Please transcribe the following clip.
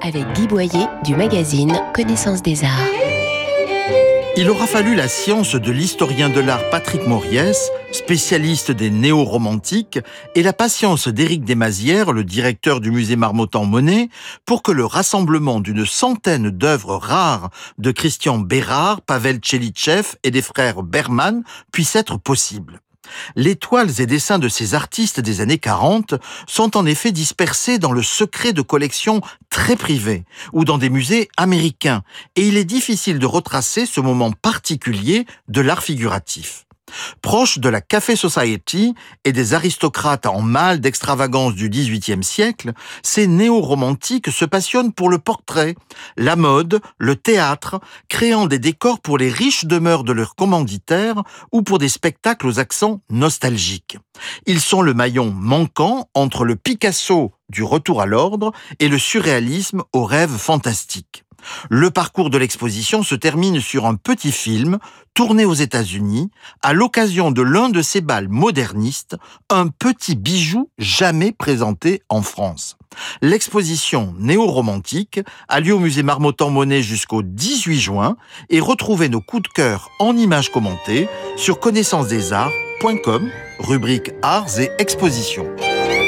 avec Guy Boyer du magazine Connaissance des Arts. Il aura fallu la science de l'historien de l'art Patrick Moriès, spécialiste des néo-romantiques, et la patience d'Éric Desmazières, le directeur du musée Marmottan-Monet, pour que le rassemblement d'une centaine d'œuvres rares de Christian Bérard, Pavel Tchelitchev et des frères Berman puisse être possible. Les toiles et dessins de ces artistes des années 40 sont en effet dispersés dans le secret de collections très privées ou dans des musées américains, et il est difficile de retracer ce moment particulier de l'art figuratif. Proche de la Café Society et des aristocrates en mal d'extravagance du XVIIIe siècle, ces néo-romantiques se passionnent pour le portrait, la mode, le théâtre, créant des décors pour les riches demeures de leurs commanditaires ou pour des spectacles aux accents nostalgiques. Ils sont le maillon manquant entre le Picasso du retour à l'ordre et le surréalisme au rêve fantastique. Le parcours de l'exposition se termine sur un petit film tourné aux États-Unis à l'occasion de l'un de ces bals modernistes, un petit bijou jamais présenté en France. L'exposition néo-romantique a lieu au musée Marmottan-Monet jusqu'au 18 juin et retrouvez nos coups de cœur en images commentées sur connaissancesdesarts.com, rubrique Arts et Expositions.